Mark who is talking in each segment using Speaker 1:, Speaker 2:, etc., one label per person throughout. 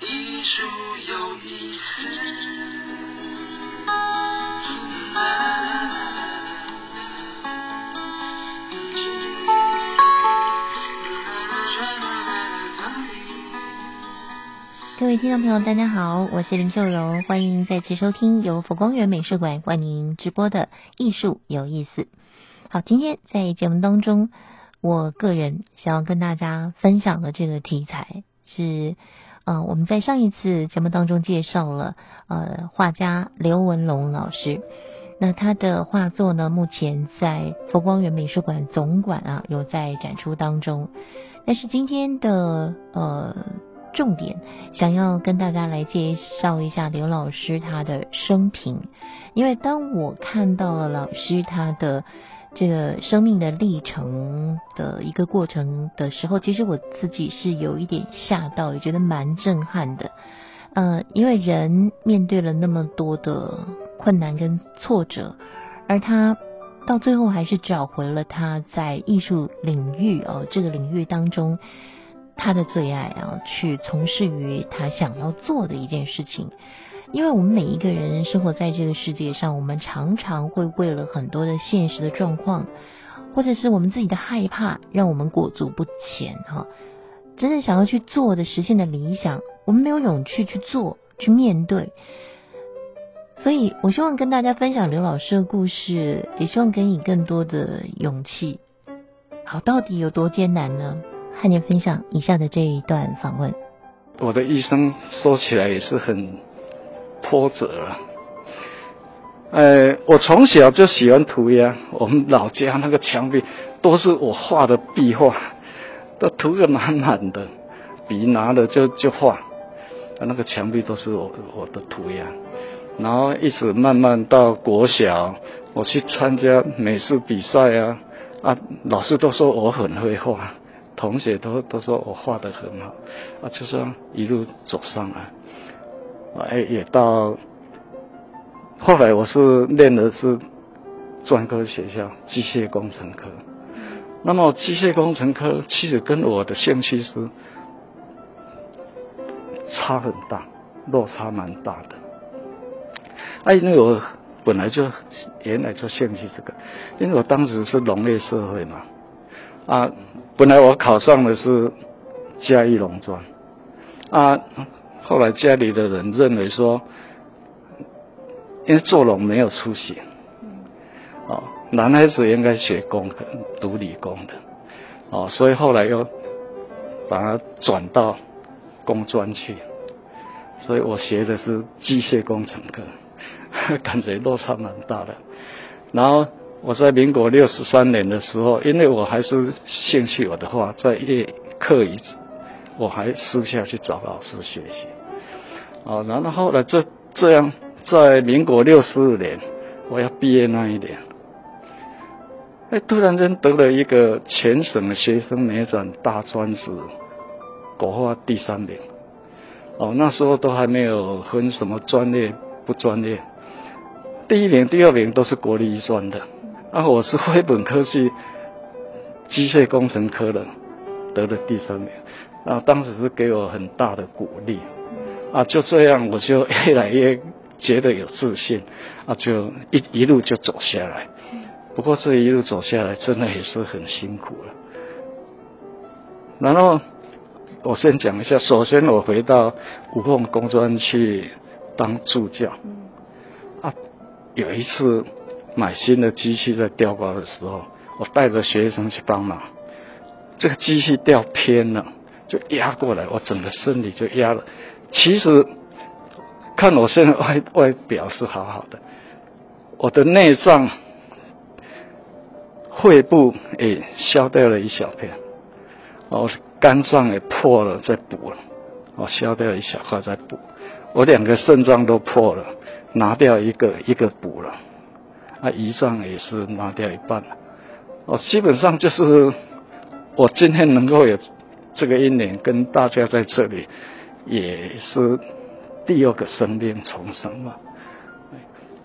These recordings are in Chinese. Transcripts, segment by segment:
Speaker 1: 艺术有意思
Speaker 2: 各位听众朋友，大家好，我是林秀荣，欢迎再次收听由佛光园美术馆为您直播的《艺术有意思》。好，今天在节目当中，我个人想要跟大家分享的这个题材是，呃，我们在上一次节目当中介绍了，呃，画家刘文龙老师。那他的画作呢，目前在佛光园美术馆总馆啊有在展出当中。但是今天的呃。重点想要跟大家来介绍一下刘老师他的生平，因为当我看到了老师他的这个生命的历程的一个过程的时候，其实我自己是有一点吓到，也觉得蛮震撼的。呃，因为人面对了那么多的困难跟挫折，而他到最后还是找回了他在艺术领域哦这个领域当中。他的最爱啊，去从事于他想要做的一件事情。因为我们每一个人生活在这个世界上，我们常常会为了很多的现实的状况，或者是我们自己的害怕，让我们裹足不前哈。真正想要去做的、实现的理想，我们没有勇气去做、去面对。所以我希望跟大家分享刘老师的故事，也希望给你更多的勇气。好，到底有多艰难呢？和您分享以下的这一段访问。
Speaker 3: 我的一生说起来也是很波折啊。我从小就喜欢涂鸦，我们老家那个墙壁都是我画的壁画，都涂的满满的，笔拿了就就画，那个墙壁都是我我的涂鸦。然后一直慢慢到国小，我去参加美术比赛啊，啊，老师都说我很会画。同学都都说我画的很好，啊，就这样一路走上来，哎，也到后来我是练的是专科学校机械工程科，那么机械工程科其实跟我的兴趣是差很大，落差蛮大的。哎，因为我本来就原来就兴趣这个，因为我当时是农业社会嘛。啊，本来我考上的是嘉义农专，啊，后来家里的人认为说，因为做农没有出息，哦，男孩子应该学工科、读理工的，哦，所以后来又把它转到工专去，所以我学的是机械工程科，感觉落差蛮大的，然后。我在民国六十三年的时候，因为我还是兴趣我的话，在夜课余，我还私下去找老师学习。哦，然后后来这这样，在民国六十五年，我要毕业那一年，哎，突然间得了一个全省的学生美展大专子国画第三名。哦，那时候都还没有分什么专业不专业，第一名、第二名都是国立专的。啊，我是非本科系机械工程科的，得了第三名。啊，当时是给我很大的鼓励。啊，就这样，我就越来越觉得有自信。啊，就一一路就走下来。不过这一路走下来，真的也是很辛苦了。然后我先讲一下，首先我回到五凤工专去当助教。啊，有一次。买新的机器在吊高的时候，我带着学生去帮忙，这个机器吊偏了，就压过来，我整个身体就压了。其实看我现在外外表是好好的，我的内脏、肺部也消掉了一小片，我肝脏也破了，再补了，我消掉一小块再补，我两个肾脏都破了，拿掉一个，一个补了。啊，胰脏也是拿掉一半了。哦，基本上就是我今天能够有这个一年跟大家在这里，也是第二个生命重生嘛。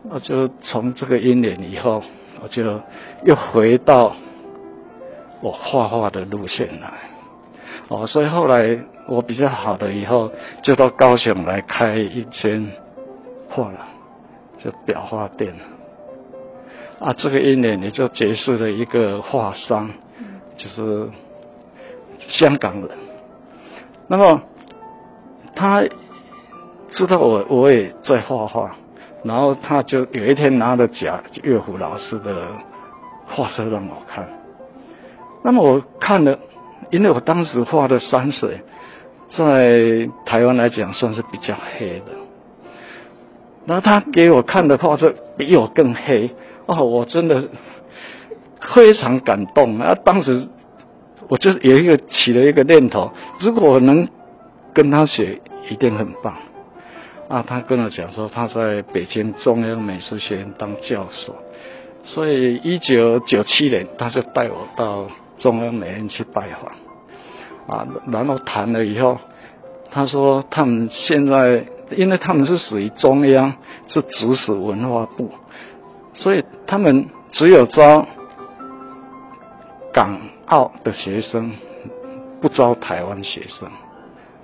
Speaker 3: 我就从这个一年以后，我就又回到我画画的路线来。哦，所以后来我比较好了以后，就到高雄来开一间画廊，就裱画店。啊，这个一年也就结识了一个画商，就是香港人。那么他知道我我也在画画，然后他就有一天拿了贾岳虎老师的画册让我看。那么我看了，因为我当时画的山水，在台湾来讲算是比较黑的。然后他给我看的画册比我更黑。哦，我真的非常感动啊！当时我就有一个起了一个念头，如果我能跟他学，一定很棒啊！他跟我讲说，他在北京中央美术学院当教授，所以一九九七年他就带我到中央美院去拜访啊，然后谈了以后，他说他们现在，因为他们是属于中央，是指使文化部。所以他们只有招港澳的学生，不招台湾学生。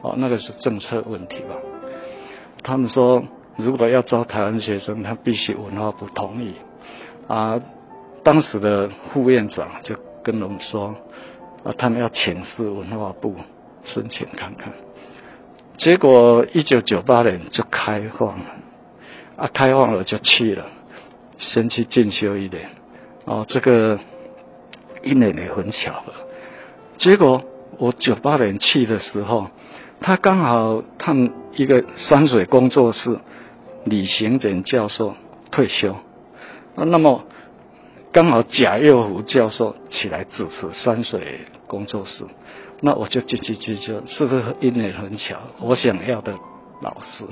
Speaker 3: 哦，那个是政策问题吧？他们说，如果要招台湾学生，他必须文化部同意。啊，当时的副院长就跟我们说，啊，他们要请示文化部申请看看。结果一九九八年就开放了，啊，开放了就去了。先去进修一年，哦，这个一年也很巧了。结果我九八年去的时候，他刚好他们一个山水工作室李行简教授退休，啊那么刚好贾佑虎教授起来主持山水工作室，那我就进去进修，是不是一年很巧？我想要的老师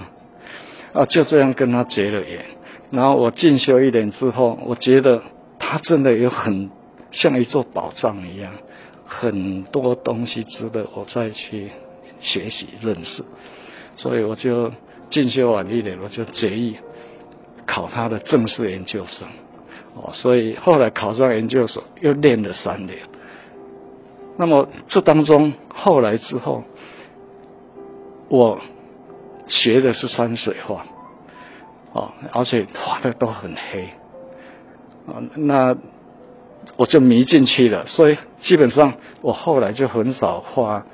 Speaker 3: 啊，就这样跟他结了缘。然后我进修一年之后，我觉得他真的有很像一座宝藏一样，很多东西值得我再去学习认识，所以我就进修完一年，我就决意考他的正式研究生。哦，所以后来考上研究所又练了三年。那么这当中后来之后，我学的是山水画。哦，而且画的都很黑，啊，那我就迷进去了。所以基本上我后来就很少画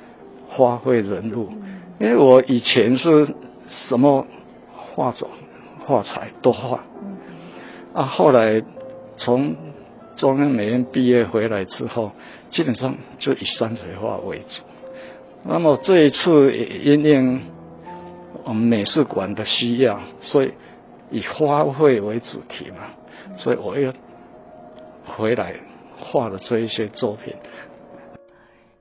Speaker 3: 花卉人物，因为我以前是什么画种、画材都画。啊，后来从中央美院毕业回来之后，基本上就以山水画为主。那么这一次因应我们美术馆的需要，所以。以花卉为主题嘛，所以我又回来画了这一些作品。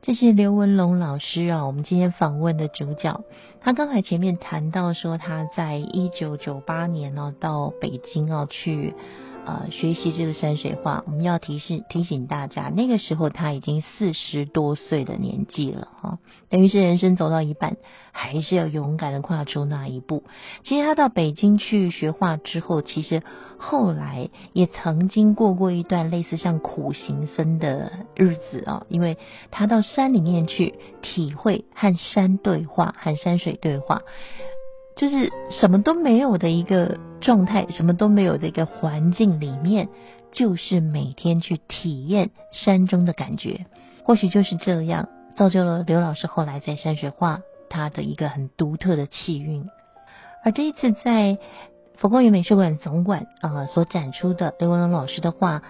Speaker 2: 这是刘文龙老师啊，我们今天访问的主角。他刚才前面谈到说，他在一九九八年呢到北京啊去。呃，学习这个山水画，我们要提示提醒大家，那个时候他已经四十多岁的年纪了哈，等于是人生走到一半，还是要勇敢的跨出那一步。其实他到北京去学画之后，其实后来也曾经过过一段类似像苦行僧的日子啊，因为他到山里面去体会和山对话，和山水对话。就是什么都没有的一个状态，什么都没有的一个环境里面，就是每天去体验山中的感觉。或许就是这样，造就了刘老师后来在山水画他的一个很独特的气韵。而这一次在佛光园美术馆总馆啊所展出的刘文龙老师的画。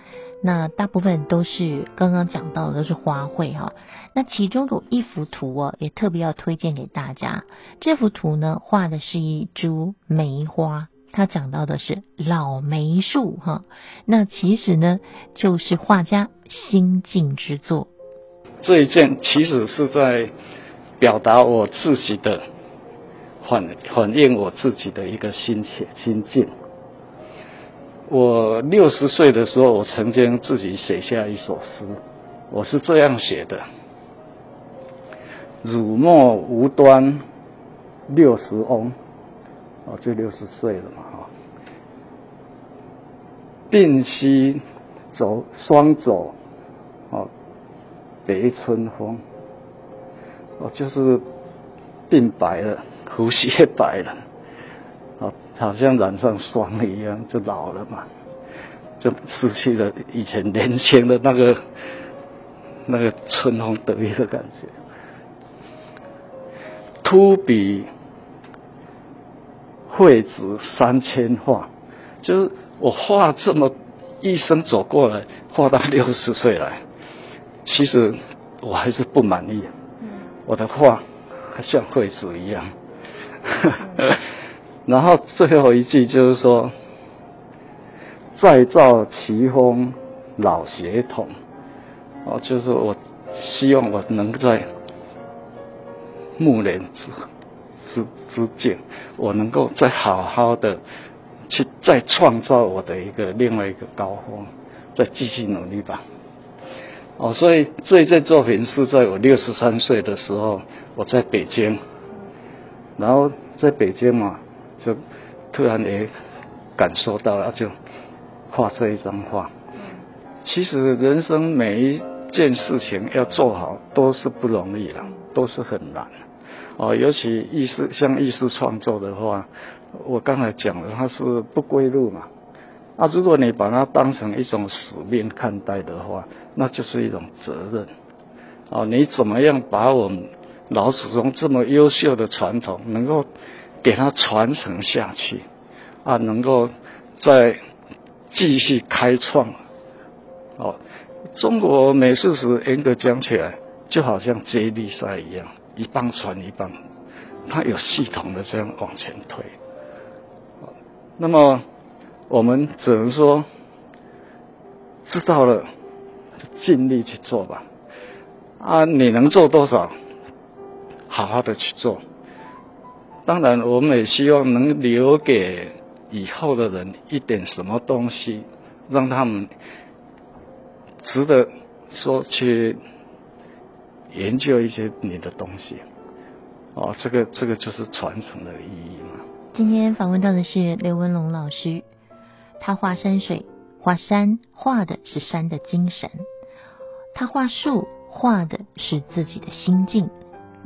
Speaker 2: 那大部分都是刚刚讲到的都是花卉哈，那其中有一幅图哦，也特别要推荐给大家。这幅图呢，画的是一株梅花，它讲到的是老梅树哈。那其实呢，就是画家心境之作。
Speaker 3: 这一件其实是在表达我自己的反反映我自己的一个心情心境。我六十岁的时候，我曾经自己写下一首诗，我是这样写的：辱没无端六十翁，哦，就六十岁了嘛，哈。鬓西走双走，哦，北春风。哦，就是鬓白了，胡须也白了，哦，好像染上霜一样，就老了嘛，就失去了以前年轻的那个那个春风得意的感觉。秃笔绘纸三千画，就是我画这么一生走过来，画到六十岁来，其实我还是不满意。我的画还像绘纸一样。然后最后一句就是说：“再造奇峰老血统。”哦，就是我希望我能在。暮年之之之境，我能够再好好的去再创造我的一个另外一个高峰，再继续努力吧。哦，所以这一件作品是在我六十三岁的时候，我在北京，然后在北京嘛，就突然也感受到了，就画这一张画。其实人生每一件事情要做好都是不容易的，都是很难。哦，尤其艺术像艺术创作的话，我刚才讲了，它是不归路嘛。啊，如果你把它当成一种使命看待的话，那就是一种责任。哦，你怎么样把我们老祖宗这么优秀的传统，能够给它传承下去？啊，能够再继续开创。哦，中国美术史严格讲起来，就好像接力赛一样。一棒传一棒，它有系统的这样往前推。那么我们只能说，知道了尽力去做吧。啊，你能做多少，好好的去做。当然，我们也希望能留给以后的人一点什么东西，让他们值得说去。研究一些你的东西，哦，这个这个就是传承的意义嘛。
Speaker 2: 今天访问到的是刘文龙老师，他画山水，画山画的是山的精神；他画树画的是自己的心境。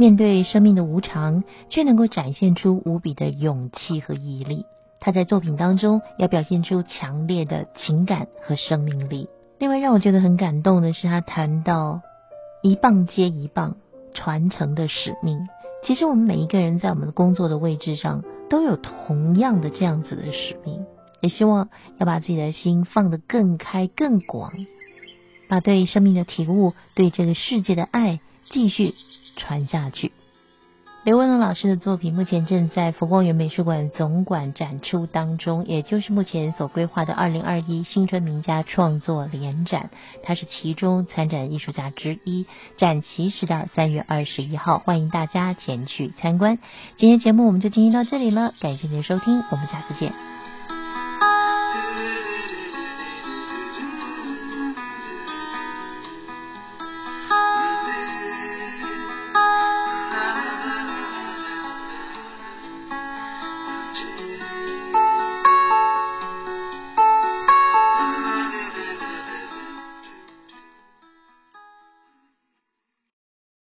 Speaker 2: 面对生命的无常，却能够展现出无比的勇气和毅力。他在作品当中要表现出强烈的情感和生命力。另外，让我觉得很感动的是，他谈到。一棒接一棒传承的使命，其实我们每一个人在我们的工作的位置上都有同样的这样子的使命，也希望要把自己的心放得更开更广，把对生命的体悟、对这个世界的爱继续传下去。刘文龙老师的作品目前正在佛光园美术馆总馆展出当中，也就是目前所规划的二零二一新春名家创作联展，他是其中参展艺术家之一。展期是到三月二十一号，欢迎大家前去参观。今天节目我们就进行到这里了，感谢您的收听，我们下次见。